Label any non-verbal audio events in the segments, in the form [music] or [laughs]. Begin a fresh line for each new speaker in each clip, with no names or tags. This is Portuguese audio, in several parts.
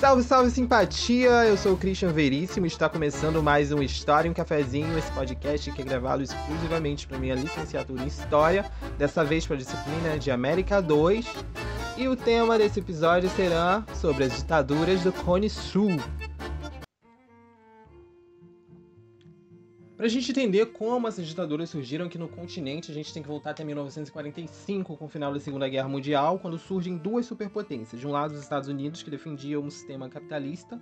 Salve, salve simpatia! Eu sou o Christian Veríssimo e está começando mais um História um Cafezinho, esse podcast que é gravado exclusivamente para minha licenciatura em História, dessa vez para a disciplina de América 2. E o tema desse episódio será sobre as ditaduras do Cone Sul. Para a gente entender como essas ditaduras surgiram aqui no continente, a gente tem que voltar até 1945, com o final da Segunda Guerra Mundial, quando surgem duas superpotências. De um lado, os Estados Unidos, que defendia um sistema capitalista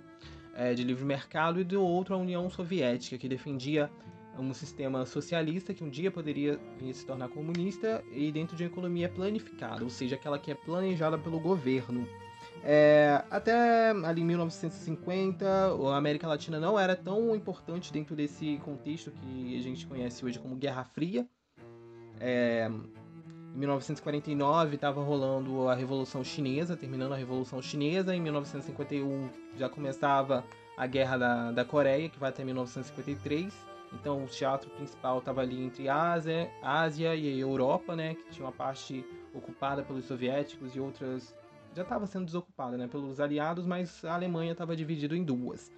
é, de livre mercado, e do outro, a União Soviética, que defendia um sistema socialista que um dia poderia vir se tornar comunista e dentro de uma economia planificada, ou seja, aquela que é planejada pelo governo. É, até ali em 1950, a América Latina não era tão importante dentro desse contexto que a gente conhece hoje como Guerra Fria. É, em 1949 estava rolando a Revolução Chinesa, terminando a Revolução Chinesa. Em 1951 já começava a Guerra da, da Coreia, que vai até 1953. Então o teatro principal estava ali entre Ásia, Ásia e Europa, né, que tinha uma parte ocupada pelos soviéticos e outras já estava sendo desocupada né, pelos aliados, mas a Alemanha estava dividida em duas.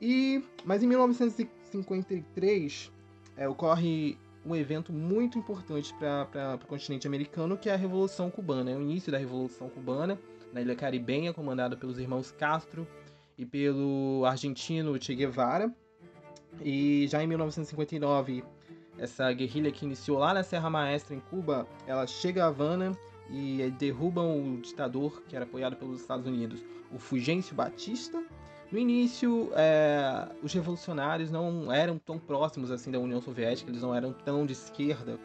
E, mas em 1953 é, ocorre um evento muito importante para o continente americano, que é a Revolução Cubana. É o início da Revolução Cubana, na Ilha Caribenha, comandada pelos irmãos Castro e pelo argentino Che Guevara. E já em 1959, essa guerrilha que iniciou lá na Serra Maestra, em Cuba, ela chega a Havana e derrubam o ditador que era apoiado pelos Estados Unidos, o Fulgêncio Batista. No início, é, os revolucionários não eram tão próximos assim da União Soviética, eles não eram tão de esquerda,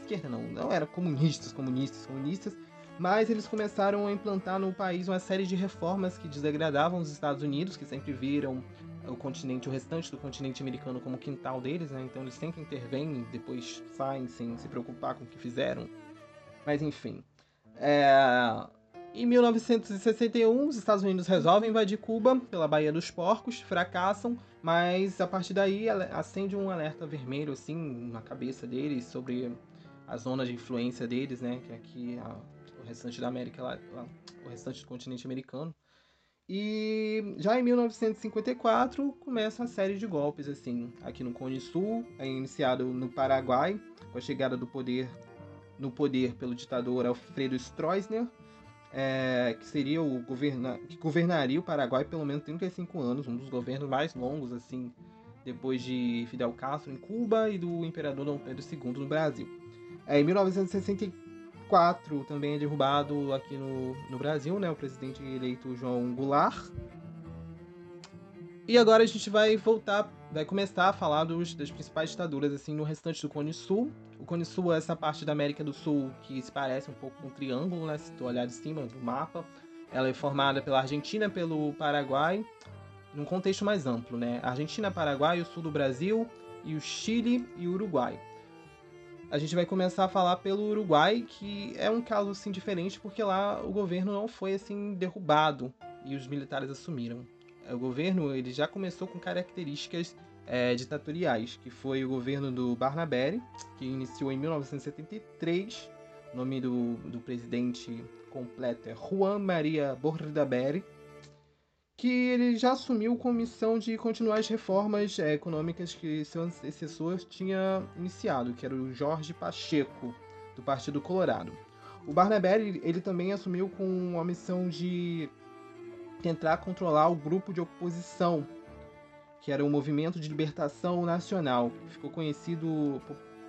esquerda não, não eram comunistas, comunistas, comunistas, mas eles começaram a implantar no país uma série de reformas que desagradavam os Estados Unidos, que sempre viram o continente, o restante do continente americano como quintal deles, né? Então eles sempre intervêm depois saem sem se preocupar com o que fizeram. Mas enfim, é... Em 1961, os Estados Unidos resolvem invadir Cuba pela Baía dos Porcos, fracassam, mas a partir daí acende um alerta vermelho assim na cabeça deles sobre a zona de influência deles, né, que é aqui a, o restante da América, lá, o restante do continente americano. E já em 1954 começa a série de golpes assim, aqui no Cone Sul, é iniciado no Paraguai com a chegada do poder no poder pelo ditador Alfredo Stroessner, é, que seria o governa que governaria o Paraguai pelo menos 35 anos, um dos governos mais longos assim depois de Fidel Castro em Cuba e do imperador Dom Pedro II no Brasil. É, em 1964 também é derrubado aqui no, no Brasil, né, o presidente eleito João Goulart. E agora a gente vai voltar, vai começar a falar dos, das principais ditaduras assim no restante do Cone Sul, o Cone Sul é essa parte da América do Sul que se parece um pouco com um triângulo, né? Se tu olhar de cima do mapa. Ela é formada pela Argentina, pelo Paraguai, num contexto mais amplo, né? Argentina, Paraguai, o sul do Brasil e o Chile e o Uruguai. A gente vai começar a falar pelo Uruguai, que é um caso assim diferente porque lá o governo não foi assim derrubado e os militares assumiram. O governo ele já começou com características é, ditatoriais, que foi o governo do Barnabé, que iniciou em 1973. O nome do, do presidente completo é Juan Maria Bordaberry, que ele já assumiu com missão de continuar as reformas é, econômicas que seu antecessor tinha iniciado, que era o Jorge Pacheco, do Partido Colorado. O Barnabé ele também assumiu com a missão de tentar controlar o grupo de oposição que era o Movimento de Libertação Nacional, ficou conhecido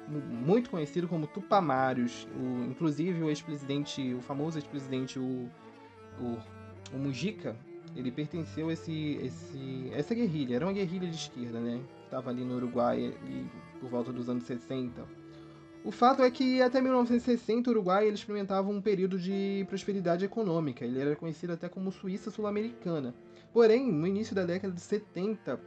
muito conhecido como Tupamaros. O, inclusive o ex-presidente, o famoso ex-presidente, o, o, o Mujica, ele pertenceu a esse, esse, essa guerrilha. Era uma guerrilha de esquerda, né? Estava ali no Uruguai ali, por volta dos anos 60. O fato é que até 1960 o Uruguai ele experimentava um período de prosperidade econômica. Ele era conhecido até como Suíça Sul-Americana. Porém, no início da década de 70,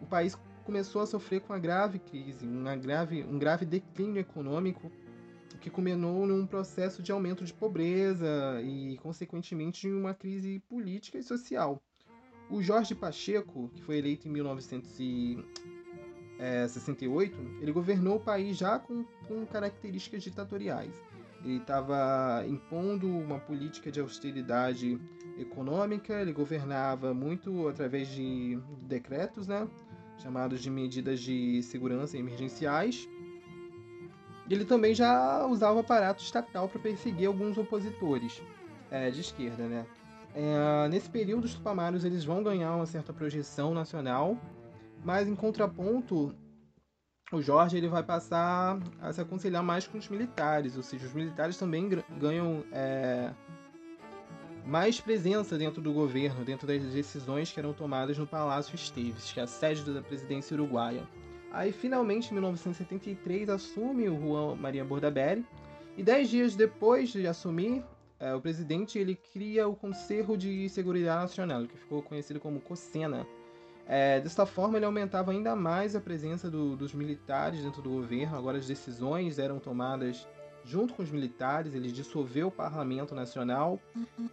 o país começou a sofrer com uma grave crise, uma grave, um grave declínio econômico que culminou num processo de aumento de pobreza e, consequentemente, uma crise política e social. O Jorge Pacheco, que foi eleito em 1968, ele governou o país já com, com características ditatoriais. Ele estava impondo uma política de austeridade econômica, ele governava muito através de decretos, né, chamados de medidas de segurança emergenciais. Ele também já usava o aparato estatal para perseguir alguns opositores é, de esquerda, né. É, nesse período, os tupamaros eles vão ganhar uma certa projeção nacional, mas em contraponto, o Jorge ele vai passar a se aconselhar mais com os militares, ou seja, os militares também ganham é, mais presença dentro do governo, dentro das decisões que eram tomadas no Palácio Esteves, que é a sede da presidência uruguaia. Aí, finalmente, em 1973, assume o Juan Maria Bordaberry, e dez dias depois de assumir, é, o presidente ele cria o Conselho de Seguridade Nacional, que ficou conhecido como COSENA. É, desta forma, ele aumentava ainda mais a presença do, dos militares dentro do governo. Agora, as decisões eram tomadas junto com os militares. Ele dissolveu o Parlamento Nacional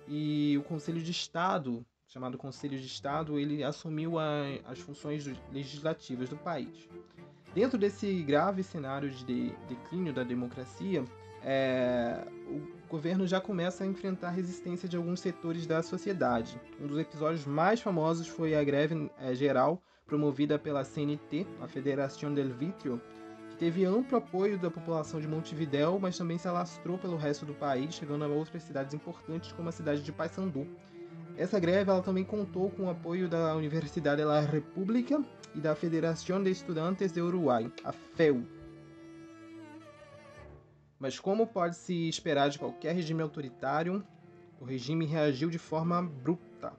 e o Conselho de Estado, chamado Conselho de Estado, ele assumiu a, as funções legislativas do país. Dentro desse grave cenário de declínio da democracia, é, o governo já começa a enfrentar resistência de alguns setores da sociedade. Um dos episódios mais famosos foi a greve é, geral promovida pela CNT, a Federação del Vitrio, teve amplo apoio da população de Montevidéu, mas também se alastrou pelo resto do país, chegando a outras cidades importantes como a cidade de Paysandu. Essa greve ela também contou com o apoio da Universidade da República e da Federação de Estudantes de Uruguai, a FEU, mas como pode se esperar de qualquer regime autoritário, o regime reagiu de forma bruta,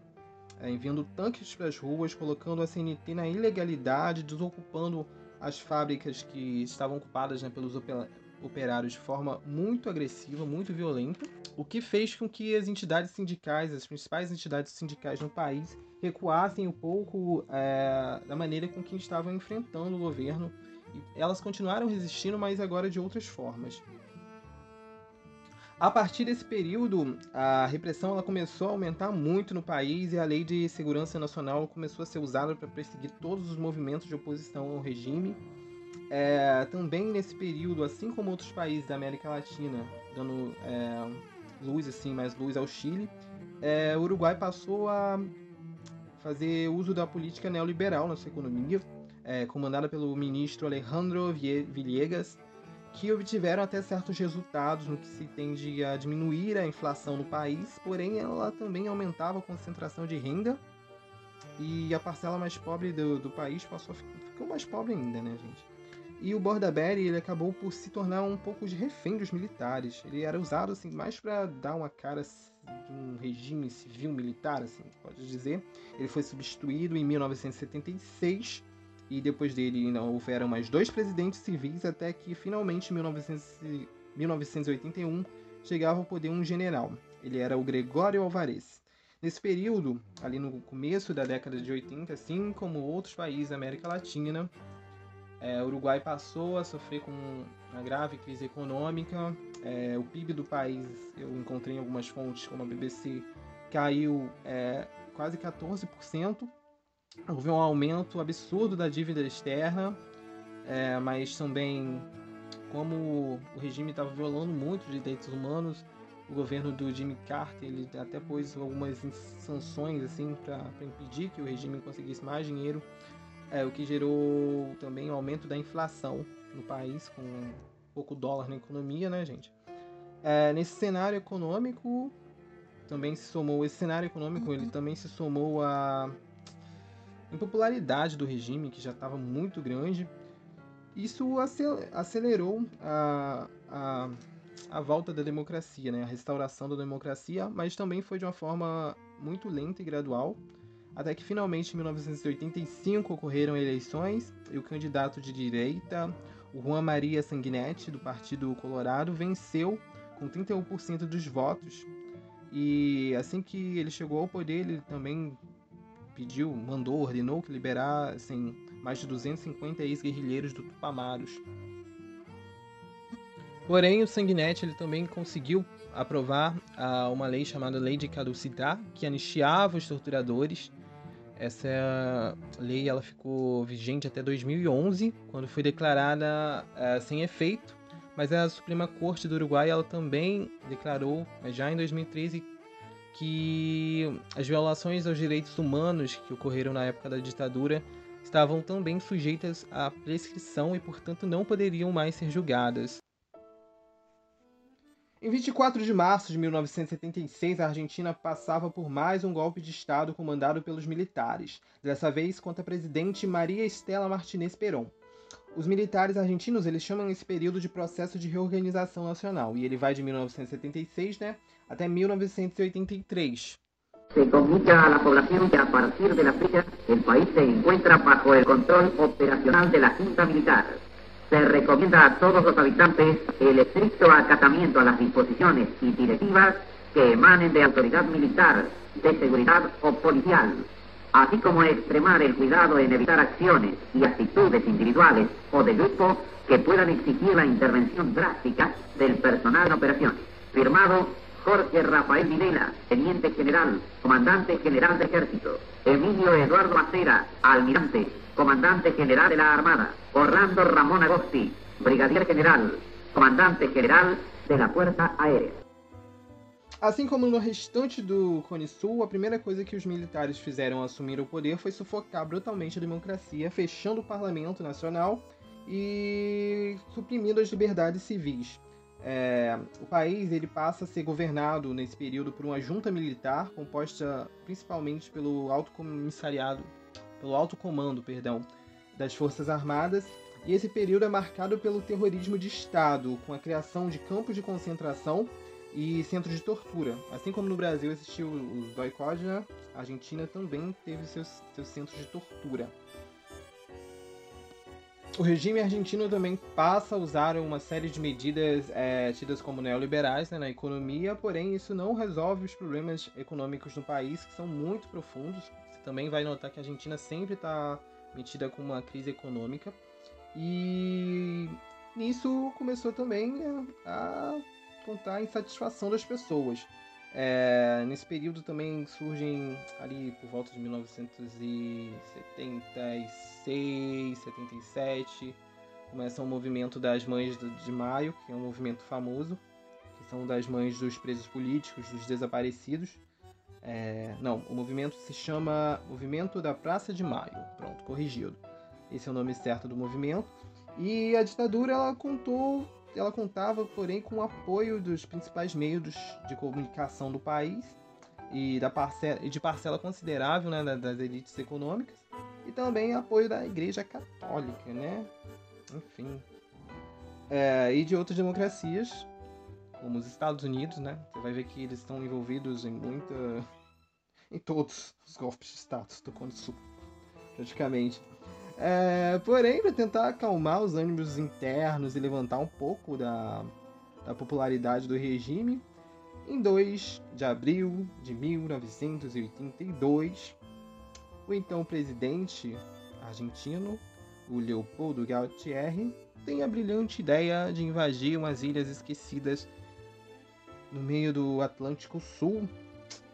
é, enviando tanques para as ruas, colocando a CNT na ilegalidade, desocupando as fábricas que estavam ocupadas né, pelos operários de forma muito agressiva, muito violenta, o que fez com que as entidades sindicais, as principais entidades sindicais no país, recuassem um pouco é, da maneira com que estavam enfrentando o governo. E elas continuaram resistindo, mas agora de outras formas. A partir desse período, a repressão ela começou a aumentar muito no país e a Lei de Segurança Nacional começou a ser usada para perseguir todos os movimentos de oposição ao regime. É, também nesse período, assim como outros países da América Latina, dando é, luz assim, mais luz ao Chile, é, o Uruguai passou a fazer uso da política neoliberal na sua economia, é, comandada pelo ministro Alejandro Villegas, que obtiveram até certos resultados no que se tende a diminuir a inflação no país, porém ela também aumentava a concentração de renda e a parcela mais pobre do, do país passou ficou mais pobre ainda, né, gente? E o Bordaberry ele acabou por se tornar um pouco de refém dos militares. Ele era usado assim mais para dar uma cara de um regime civil militar, assim, pode dizer. Ele foi substituído em 1976 e depois dele ainda houveram mais dois presidentes civis até que finalmente em 1981 chegava ao poder um general. Ele era o Gregório Alvarez. Nesse período, ali no começo da década de 80, assim como outros países da América Latina, é, o Uruguai passou a sofrer com uma grave crise econômica. É, o PIB do país, eu encontrei em algumas fontes, como a BBC, caiu é, quase 14% houve um aumento absurdo da dívida externa, é, mas também como o regime estava violando muito os direitos humanos, o governo do Jimmy Carter ele até pôs algumas sanções assim para impedir que o regime conseguisse mais dinheiro, é, o que gerou também o um aumento da inflação no país, com pouco dólar na economia, né, gente? É, nesse cenário econômico também se somou esse cenário econômico, ele também se somou a impopularidade do regime, que já estava muito grande, isso acelerou a, a, a volta da democracia, né? a restauração da democracia, mas também foi de uma forma muito lenta e gradual, até que finalmente em 1985 ocorreram eleições e o candidato de direita, o Juan Maria Sanguinetti, do Partido Colorado, venceu com 31% dos votos. E assim que ele chegou ao poder, ele também pediu, mandou, ordenou que liberassem mais de 250 ex-guerrilheiros do Tupamaros. Porém, o Sanguinetti ele também conseguiu aprovar uh, uma lei chamada Lei de Caducidade, que anistiava os torturadores. Essa lei ela ficou vigente até 2011, quando foi declarada uh, sem efeito, mas a Suprema Corte do Uruguai ela também declarou, já em 2013, que as violações aos direitos humanos que ocorreram na época da ditadura estavam também sujeitas à prescrição e, portanto, não poderiam mais ser julgadas. Em 24 de março de 1976, a Argentina passava por mais um golpe de Estado comandado pelos militares, dessa vez contra a presidente Maria Estela Martinez Perón. Os militares argentinos eles chamam esse período de processo de reorganização nacional, e ele vai de 1976 né, até 1983.
Se comunica a la población que a partir de la fecha el país se encuentra bajo el control operacional de la Junta Militar. Se recomienda a todos los habitantes el estricto acatamiento a las disposiciones y directivas que emanen de autoridad militar, de seguridad o policial, así como extremar el cuidado en evitar acciones y actitudes individuales o de grupo que puedan exigir la intervención drástica del personal en operación. Firmado Jorge Rafael Videla, Teniente General, Comandante General de Ejército. Emilio Eduardo Acera, Almirante, Comandante General de la Armada. Orlando Ramón Agosti, Brigadier General, Comandante General de la Fuerza Aérea.
Assim como no restante do Cone Sul, a primeira coisa que os militares fizeram ao assumir o poder foi sufocar brutalmente a democracia, fechando o parlamento nacional e suprimindo as liberdades civis. É, o país ele passa a ser governado nesse período por uma junta militar composta principalmente pelo alto comissariado, pelo alto comando, perdão, das Forças Armadas. E esse período é marcado pelo terrorismo de Estado, com a criação de campos de concentração e centros de tortura. Assim como no Brasil existiu os né? a Argentina também teve seus, seus centros de tortura. O regime argentino também passa a usar uma série de medidas é, tidas como neoliberais né, na economia, porém isso não resolve os problemas econômicos no país, que são muito profundos. Você também vai notar que a Argentina sempre está metida com uma crise econômica. E nisso começou também a contar a insatisfação das pessoas. É, nesse período também surgem ali por volta de 1976, 77, começa o um movimento das Mães de Maio, que é um movimento famoso, que são das mães dos presos políticos, dos desaparecidos. É, não, o movimento se chama Movimento da Praça de Maio. Pronto, corrigido. Esse é o nome certo do movimento. E a ditadura ela contou ela contava, porém, com o apoio dos principais meios de comunicação do país e da parcela, de parcela considerável né, das elites econômicas e também apoio da Igreja Católica, né? Enfim. É, e de outras democracias, como os Estados Unidos, né? Você vai ver que eles estão envolvidos em muita. em todos os golpes de status do Cone Sul, praticamente. É, porém, para tentar acalmar os ânimos internos e levantar um pouco da, da popularidade do regime, em 2 de abril de 1982, o então presidente argentino, o Leopoldo Galtieri, tem a brilhante ideia de invadir umas ilhas esquecidas no meio do Atlântico Sul,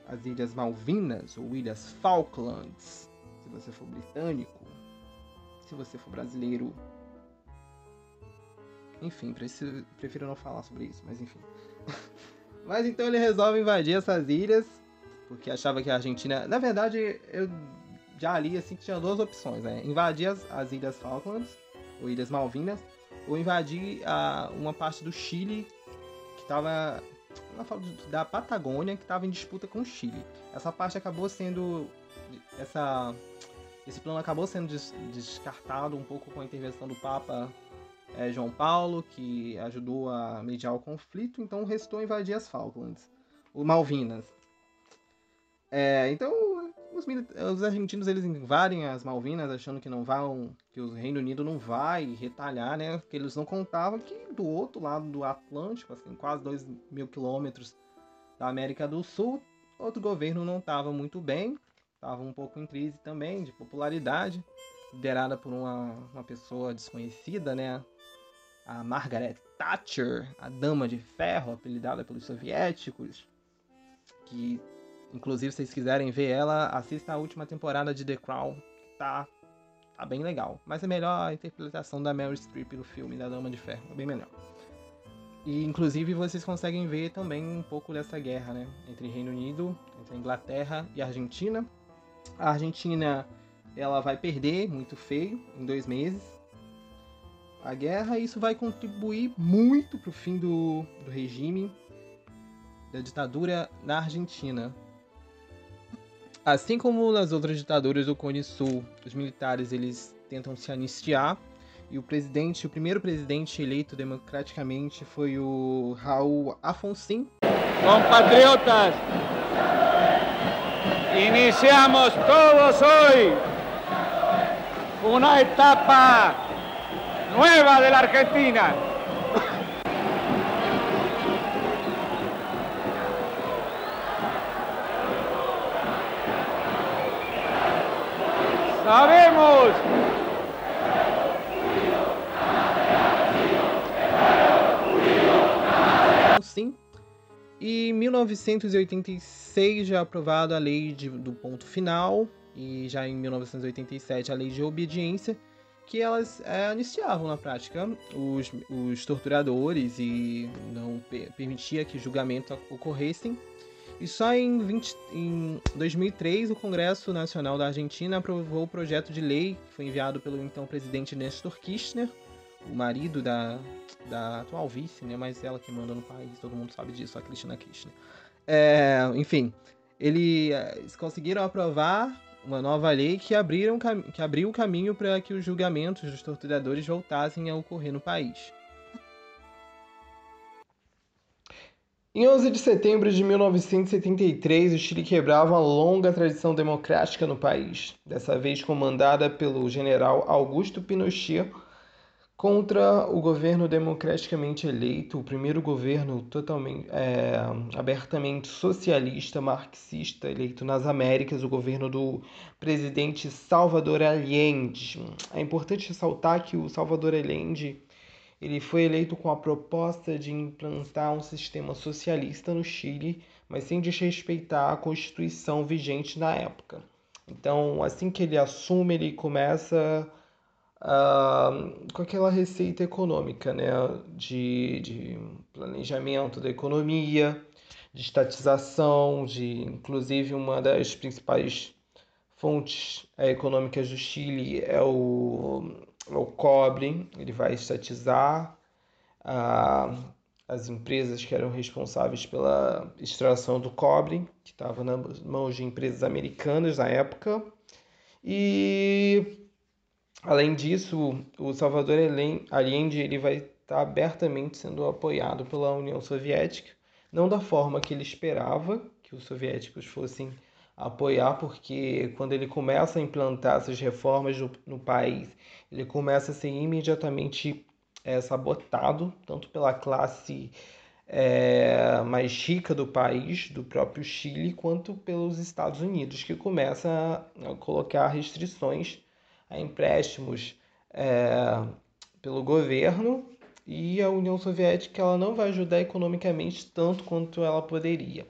as Ilhas Malvinas ou Ilhas Falklands, se você for britânico se você for brasileiro. Enfim, prefiro, não falar sobre isso, mas enfim. [laughs] mas então ele resolve invadir essas ilhas, porque achava que a Argentina. Na verdade, eu já li assim que tinha duas opções, né? Invadir as, as Ilhas Falklands, ou Ilhas Malvinas, ou invadir a, uma parte do Chile que estava da Patagônia que estava em disputa com o Chile. Essa parte acabou sendo essa esse plano acabou sendo des descartado um pouco com a intervenção do Papa é, João Paulo, que ajudou a mediar o conflito, então restou invadir as Falklands, o Malvinas. É, então os, os, argentinos eles invadem as Malvinas achando que não vão, que o Reino Unido não vai retalhar, né? Que eles não contavam que do outro lado do Atlântico, assim, quase 2 mil quilômetros da América do Sul, outro governo não estava muito bem estava um pouco em crise também de popularidade, liderada por uma, uma pessoa desconhecida, né? A Margaret Thatcher, a Dama de Ferro, apelidada pelos soviéticos, que inclusive se vocês quiserem ver ela, assista a última temporada de The Crown, que tá, tá bem legal. Mas é melhor a interpretação da Meryl Streep no filme da Dama de Ferro, é bem melhor. E inclusive vocês conseguem ver também um pouco dessa guerra, né, entre Reino Unido, entre Inglaterra e Argentina. A Argentina ela vai perder muito feio em dois meses a guerra isso vai contribuir muito para o fim do, do regime da ditadura na Argentina. Assim como nas outras ditaduras do Cone Sul, os militares eles tentam se anistiar e o presidente, o primeiro presidente eleito democraticamente foi o Raul Afonso.
Compatriotas, iniciamos todos hoy una etapa nueva de la Argentina.
E em 1986 já aprovada a lei de, do ponto final e já em 1987 a lei de obediência, que elas é, anistiavam na prática os, os torturadores e não permitia que julgamento ocorressem. E só em, 20, em 2003 o Congresso Nacional da Argentina aprovou o projeto de lei que foi enviado pelo então presidente Néstor Kirchner, o marido da, da atual vice, né? Mas ela que manda no país, todo mundo sabe disso, a Cristina Kirchner. É, enfim, eles é, conseguiram aprovar uma nova lei que, abriram, que abriu o caminho para que os julgamentos dos torturadores voltassem a ocorrer no país. Em 11 de setembro de 1973, o Chile quebrava uma longa tradição democrática no país, dessa vez comandada pelo general Augusto Pinochet, contra o governo democraticamente eleito, o primeiro governo totalmente é, abertamente socialista, marxista eleito nas Américas, o governo do presidente Salvador Allende. É importante ressaltar que o Salvador Allende ele foi eleito com a proposta de implantar um sistema socialista no Chile, mas sem desrespeitar a Constituição vigente na época. Então, assim que ele assume, ele começa com aquela receita econômica, né? De, de planejamento da economia, de estatização, de inclusive uma das principais fontes é, econômicas do Chile é o, é o cobre. Ele vai estatizar uh, as empresas que eram responsáveis pela extração do cobre, que estava nas mãos de empresas americanas na época. E Além disso, o Salvador Allende ele vai estar tá abertamente sendo apoiado pela União Soviética, não da forma que ele esperava que os soviéticos fossem apoiar, porque quando ele começa a implantar essas reformas no, país, ele começa a ser imediatamente é, sabotado, tanto pela classe é, mais rica do país, do próprio Chile, quanto pelos Estados Unidos, que começa a colocar restrições a empréstimos é, pelo governo e a União Soviética ela não vai ajudar economicamente tanto quanto ela poderia.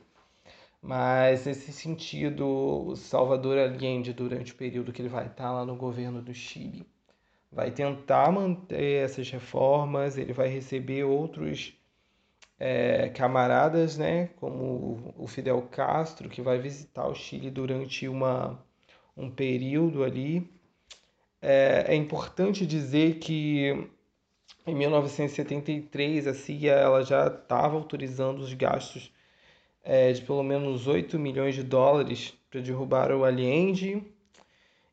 Mas nesse sentido, Salvador Allende, durante o período que ele vai estar lá no governo do Chile, vai tentar manter essas reformas, ele vai receber outros é, camaradas, né, como o Fidel Castro, que vai visitar o Chile durante uma, um período ali é, é importante dizer que em 1973 a CIA ela já estava autorizando os gastos é, de pelo menos 8 milhões de dólares para derrubar o Allende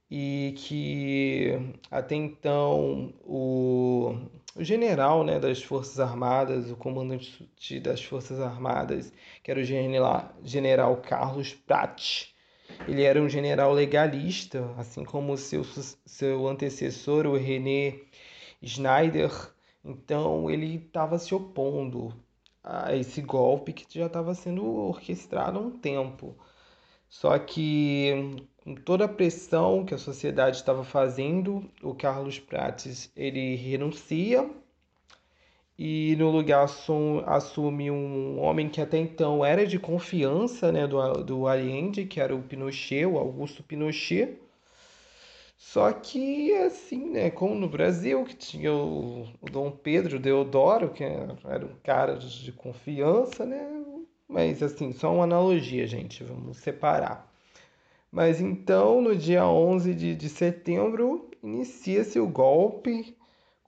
e que até então o, o general né, das Forças Armadas, o comandante das Forças Armadas, que era o general, Carlos Pratt, ele era um general legalista, assim como seu, seu antecessor, o René Schneider. Então ele estava se opondo a esse golpe que já estava sendo orquestrado há um tempo. Só que com toda a pressão que a sociedade estava fazendo, o Carlos Prates ele renuncia e no lugar assume um homem que até então era de confiança né, do, do Allende, que era o Pinochet, o Augusto Pinochet. Só que, assim, né, como no Brasil, que tinha o, o Dom Pedro Deodoro, que era um cara de confiança, né? Mas, assim, só uma analogia, gente, vamos separar. Mas então, no dia 11 de, de setembro, inicia-se o golpe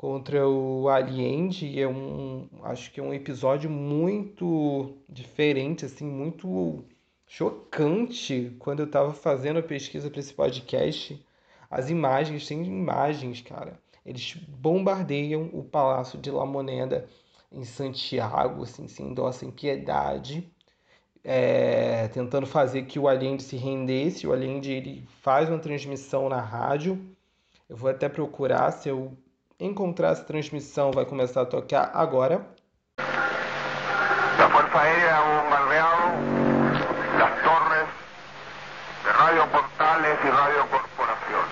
contra o Allende, é um, acho que é um episódio muito diferente, assim, muito chocante quando eu estava fazendo a pesquisa para esse podcast as imagens, tem imagens, cara. Eles bombardeiam o Palácio de La Moneda em Santiago, assim, sem dó, sem piedade, é, tentando fazer que o Allende se rendesse. O Allende ele faz uma transmissão na rádio. Eu vou até procurar, se eu encontrar essa transmissão, vai começar a tocar agora.
La Fuerza Aérea bombardeado las torres de Radio Portales y Radio Corporación.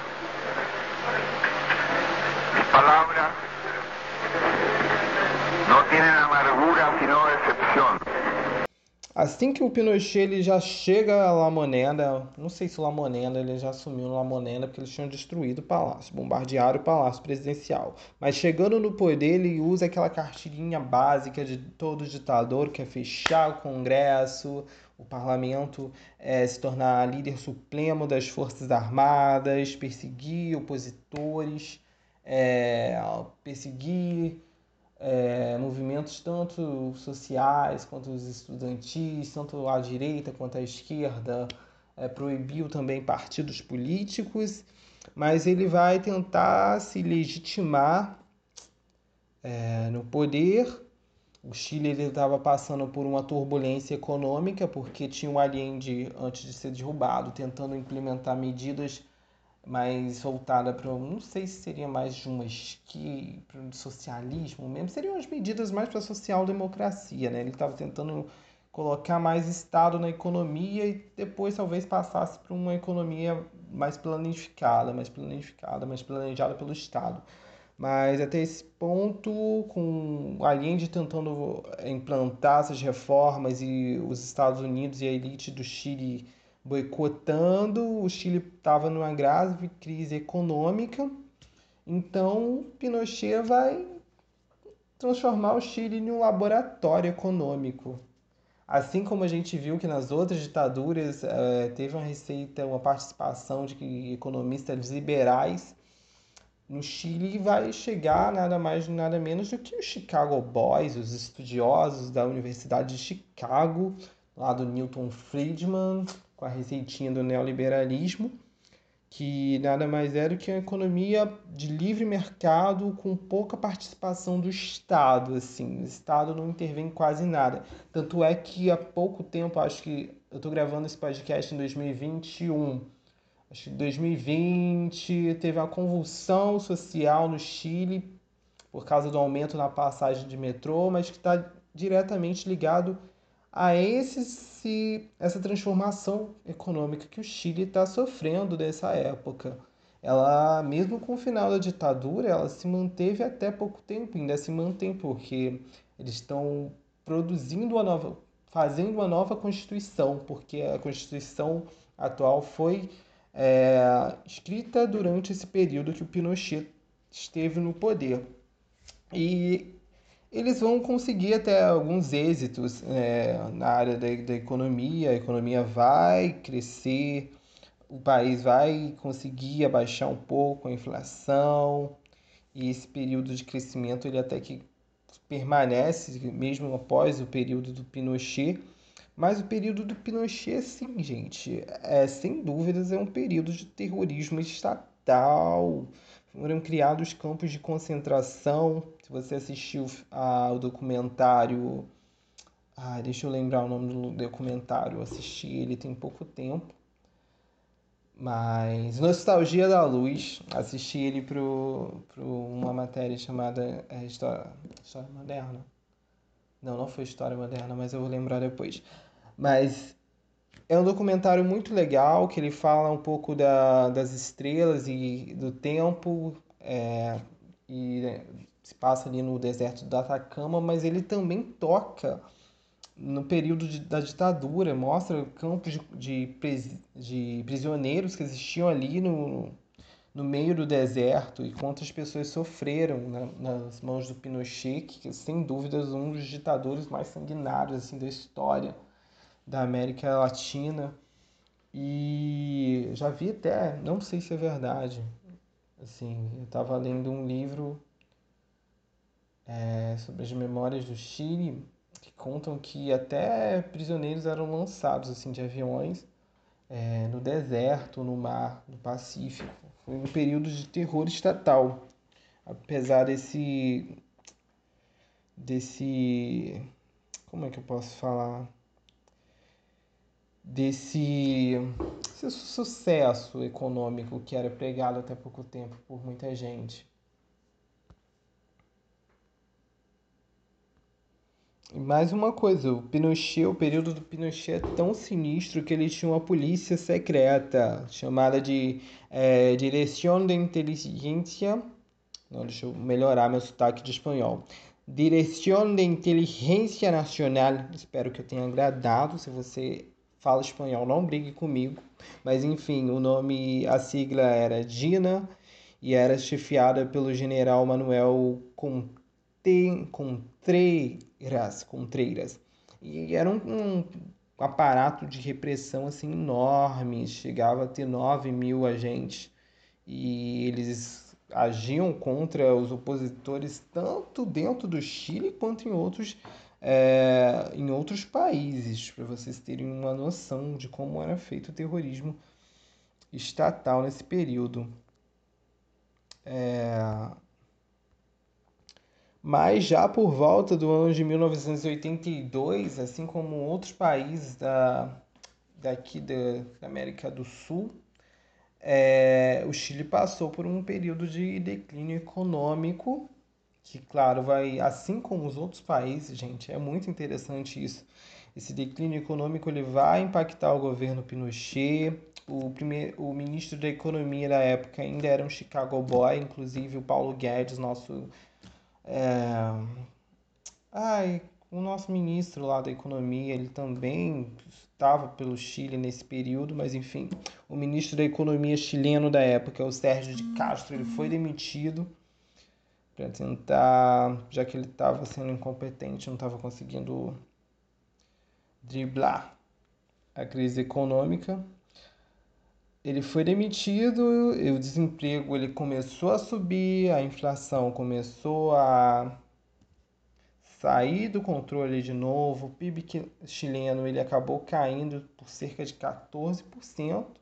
palabras no tienen amargura sino decepción.
Assim que o Pinochet ele já chega a La Moneda, não sei se La Moneda ele já assumiu La Moneda porque eles tinham destruído o palácio, bombardearam o palácio presidencial. Mas chegando no poder ele usa aquela cartilhinha básica de todo ditador que é fechar o Congresso, o parlamento é, se tornar líder supremo das forças armadas, perseguir opositores é, perseguir é, movimentos tanto sociais quanto os estudantis, tanto à direita quanto à esquerda, é, proibiu também partidos políticos, mas ele vai tentar se legitimar é, no poder. O Chile estava passando por uma turbulência econômica porque tinha o Allende, antes de ser derrubado, tentando implementar medidas mais voltada para, não sei se seria mais de uma esquerda, para o socialismo mesmo, seriam as medidas mais para social-democracia, né? Ele estava tentando colocar mais Estado na economia e depois talvez passasse para uma economia mais planificada, mais planificada, mais planejada pelo Estado. Mas até esse ponto, com Allende tentando implantar essas reformas e os Estados Unidos e a elite do Chile boicotando, o Chile estava numa grave crise econômica, então Pinochet vai transformar o Chile em um laboratório econômico. Assim como a gente viu que nas outras ditaduras é, teve uma receita, uma participação de economistas liberais, no Chile vai chegar nada mais nada menos do que os Chicago Boys, os estudiosos da Universidade de Chicago, lá do Newton Friedman, com a receitinha do neoliberalismo, que nada mais é do que uma economia de livre mercado com pouca participação do Estado, assim, o Estado não intervém quase nada. Tanto é que há pouco tempo, acho que eu estou gravando esse podcast em 2021, acho que 2020 teve uma convulsão social no Chile por causa do aumento na passagem de metrô, mas que está diretamente ligado a esse, essa transformação econômica que o Chile está sofrendo nessa época. Ela, mesmo com o final da ditadura, ela se manteve até pouco tempo, ainda se mantém, porque eles estão produzindo uma nova, fazendo uma nova constituição, porque a constituição atual foi é, escrita durante esse período que o Pinochet esteve no poder. E eles vão conseguir até alguns êxitos é, na área da, da economia, a economia vai crescer, o país vai conseguir abaixar um pouco a inflação, e esse período de crescimento ele até que permanece mesmo após o período do Pinochet. Mas o período do Pinochet, sim, gente, é sem dúvidas é um período de terrorismo estatal. Foram criados campos de concentração, você assistiu ao documentário. Ah, deixa eu lembrar o nome do documentário. Eu assisti ele tem pouco tempo. Mas Nostalgia da Luz, assisti ele para uma matéria chamada é, História, História Moderna. Não, não foi História Moderna, mas eu vou lembrar depois. Mas é um documentário muito legal que ele fala um pouco da, das estrelas e do tempo é, e se passa ali no deserto do Atacama, mas ele também toca no período de, da ditadura, mostra campos de, de, de, prisioneiros que existiam ali no, no meio do deserto e quantas pessoas sofreram na, nas mãos do Pinochet, que sem dúvidas um dos ditadores mais sanguinários assim da história da América Latina. E já vi até, não sei se é verdade, assim, eu estava lendo um livro é, sobre as memórias do Chile que contam que até prisioneiros eram lançados assim de aviões é, no deserto, no mar, no Pacífico. Foi um período de terror estatal, apesar desse desse como é que eu posso falar desse, desse sucesso econômico que era pregado até pouco tempo por muita gente. E mais uma coisa, o Pinochet, o período do Pinochet é tão sinistro que ele tinha uma polícia secreta chamada de é, Direção de Inteligência. Não, deixa eu melhorar meu sotaque de espanhol. Direção de Inteligência Nacional. Espero que eu tenha agradado. Se você fala espanhol, não brigue comigo. Mas enfim, o nome, a sigla era DINA e era chefiada pelo general Manuel Contreiras. Contreiras. E era um, um aparato de repressão assim enorme, chegava a ter 9 mil agentes. E eles agiam contra os opositores tanto dentro do Chile quanto em outros é, em outros países, para vocês terem uma noção de como era feito o terrorismo estatal nesse período. É... Mas já por volta do ano de 1982, assim como outros países da, daqui da, América do Sul, é, o Chile passou por um período de declínio econômico que, claro, vai, assim como os outros países, gente, é muito interessante isso. Esse declínio econômico ele vai impactar o governo Pinochet. O, primeiro, o ministro da Economia da época ainda era um Chicago Boy, inclusive o Paulo Guedes, nosso. É... Ai, o nosso ministro lá da Economia, ele também estava pelo Chile nesse período, mas enfim, o ministro da Economia chileno da época, o Sérgio de Castro, ele foi demitido para tentar, já que ele estava sendo incompetente, não estava conseguindo driblar a crise econômica. Ele foi demitido, e o desemprego ele começou a subir, a inflação começou a sair do controle de novo, o PIB chileno ele acabou caindo por cerca de 14%.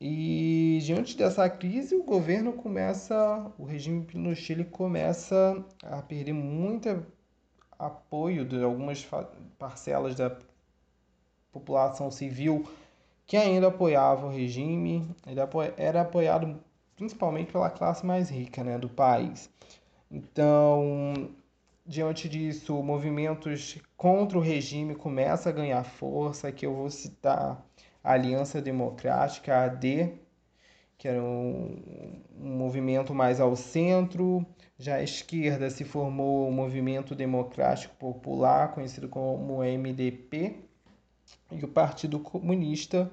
E diante dessa crise, o governo começa, o regime no Chile começa a perder muito apoio de algumas parcelas da população civil que ainda apoiava o regime. Ele era apoiado principalmente pela classe mais rica né, do país. Então, diante disso, movimentos contra o regime começam a ganhar força, que eu vou citar Aliança Democrática, AD, que era um, um movimento mais ao centro. Já à esquerda se formou o Movimento Democrático Popular, conhecido como MDP, e o Partido Comunista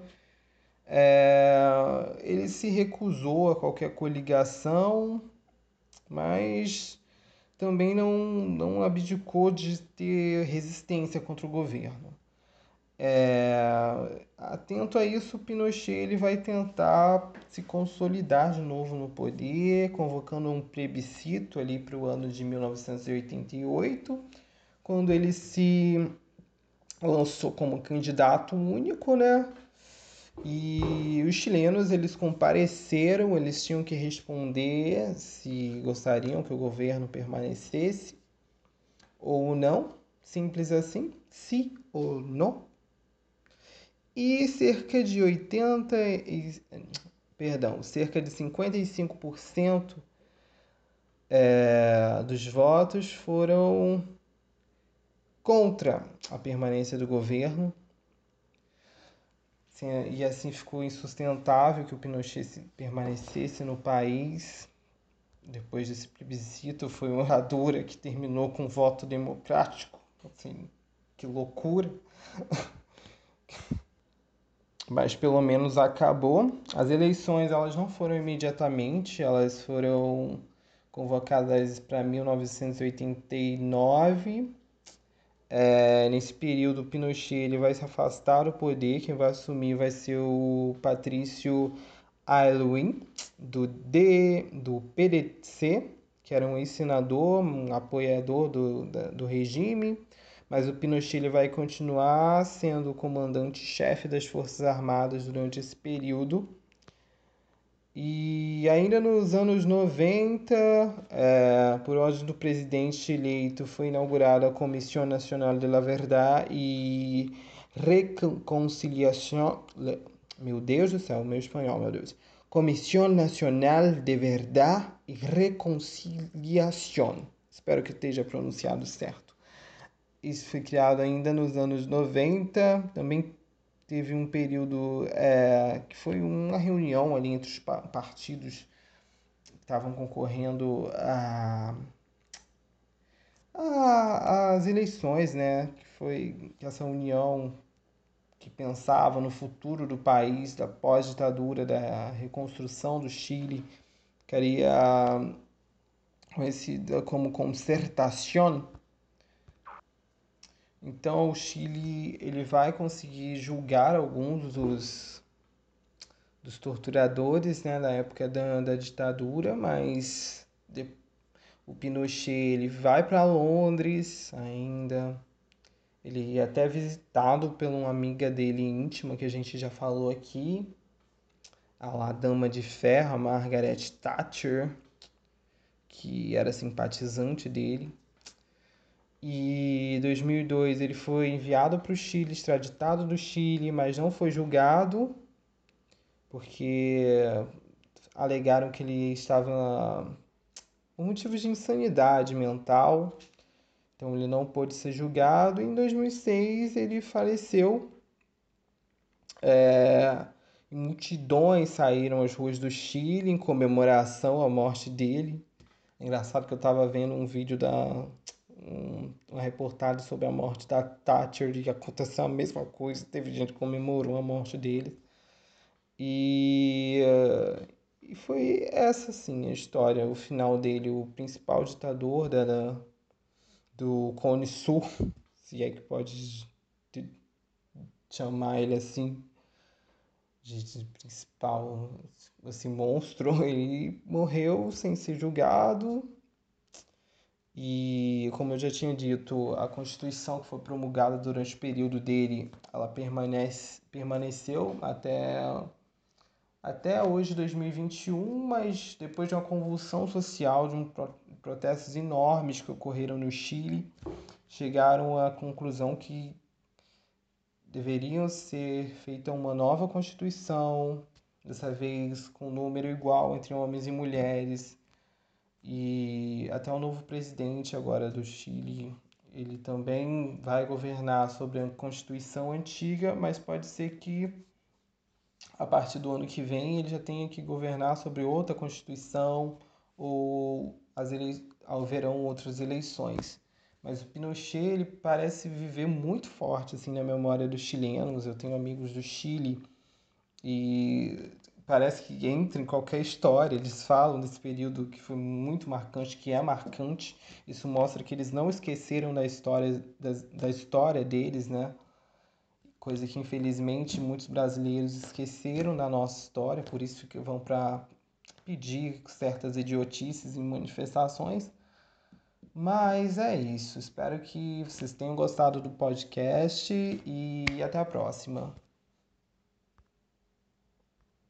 é, ele se recusou a qualquer coligação, mas também não, não abdicou de ter resistência contra o governo. É, atento a isso, Pinochet ele vai tentar se consolidar de novo no poder, convocando um plebiscito ali para o ano de 1988, quando ele se lançou como candidato único, né? E os chilenos eles compareceram, eles tinham que responder se gostariam que o governo permanecesse ou não, simples assim, sim ou não e cerca de 80 e, perdão, cerca de 55% é, dos votos foram contra a permanência do governo. E assim ficou insustentável que o Pinochet permanecesse no país. Depois desse plebiscito, foi uma radura que terminou com voto democrático. Assim, que loucura! [laughs] mas pelo menos acabou. As eleições elas não foram imediatamente, elas foram convocadas para 1989. É, nesse período, Pinochet ele vai se afastar do poder. Quem vai assumir vai ser o Patrício Aylwin, do, D, do PDC, que era um ex-senador, um apoiador do, do regime mas o Pinochet ele vai continuar sendo o comandante-chefe das Forças Armadas durante esse período. E ainda nos anos 90, é, por ordem do presidente eleito, foi inaugurada a Comissão Nacional de la Verdade e Reconciliação. Meu Deus do céu, meu espanhol, meu Deus. Comissão Nacional de Verdade e Reconciliação. Espero que esteja pronunciado certo. Isso foi criado ainda nos anos 90. Também teve um período é, que foi uma reunião ali entre os partidos que estavam concorrendo a, a, as eleições, né? Que foi essa união que pensava no futuro do país, da pós-ditadura, da reconstrução do Chile, que era conhecida como concertação então o Chile ele vai conseguir julgar alguns dos, dos torturadores né, da época da, da ditadura, mas de, o Pinochet ele vai para Londres ainda. Ele é até visitado por uma amiga dele íntima que a gente já falou aqui, a lá dama de ferro, Margaret Thatcher, que era simpatizante dele. E em 2002 ele foi enviado para o Chile, extraditado do Chile, mas não foi julgado, porque alegaram que ele estava por motivos de insanidade mental. Então ele não pôde ser julgado. Em 2006 ele faleceu. É, multidões saíram às ruas do Chile em comemoração à morte dele. É engraçado que eu estava vendo um vídeo da um, uma reportagem sobre a morte da Thatcher e aconteceu a mesma coisa, teve gente que comemorou a morte dele. E, uh, e foi essa, sim, a história, o final dele, o principal ditador da, da do Cone Sul, [laughs] se é que pode chamar ele assim, de, de principal, esse monstro, [laughs] ele morreu sem ser julgado, e, como eu já tinha dito, a Constituição que foi promulgada durante o período dele, ela permanece, permaneceu até, até hoje, 2021, mas depois de uma convulsão social, de um protestos enormes que ocorreram no Chile, chegaram à conclusão que deveriam ser feita uma nova Constituição, dessa vez com um número igual entre homens e mulheres, e até o novo presidente agora do Chile, ele também vai governar sobre a Constituição antiga, mas pode ser que a partir do ano que vem ele já tenha que governar sobre outra Constituição ou as ele... haverão outras eleições. Mas o Pinochet ele parece viver muito forte assim na memória dos chilenos. Eu tenho amigos do Chile e parece que entra em qualquer história. Eles falam desse período que foi muito marcante, que é marcante. Isso mostra que eles não esqueceram da história, da, da história deles, né? Coisa que infelizmente muitos brasileiros esqueceram da nossa história, por isso que vão para pedir certas idiotices em manifestações. Mas é isso. Espero que vocês tenham gostado do podcast e até a próxima.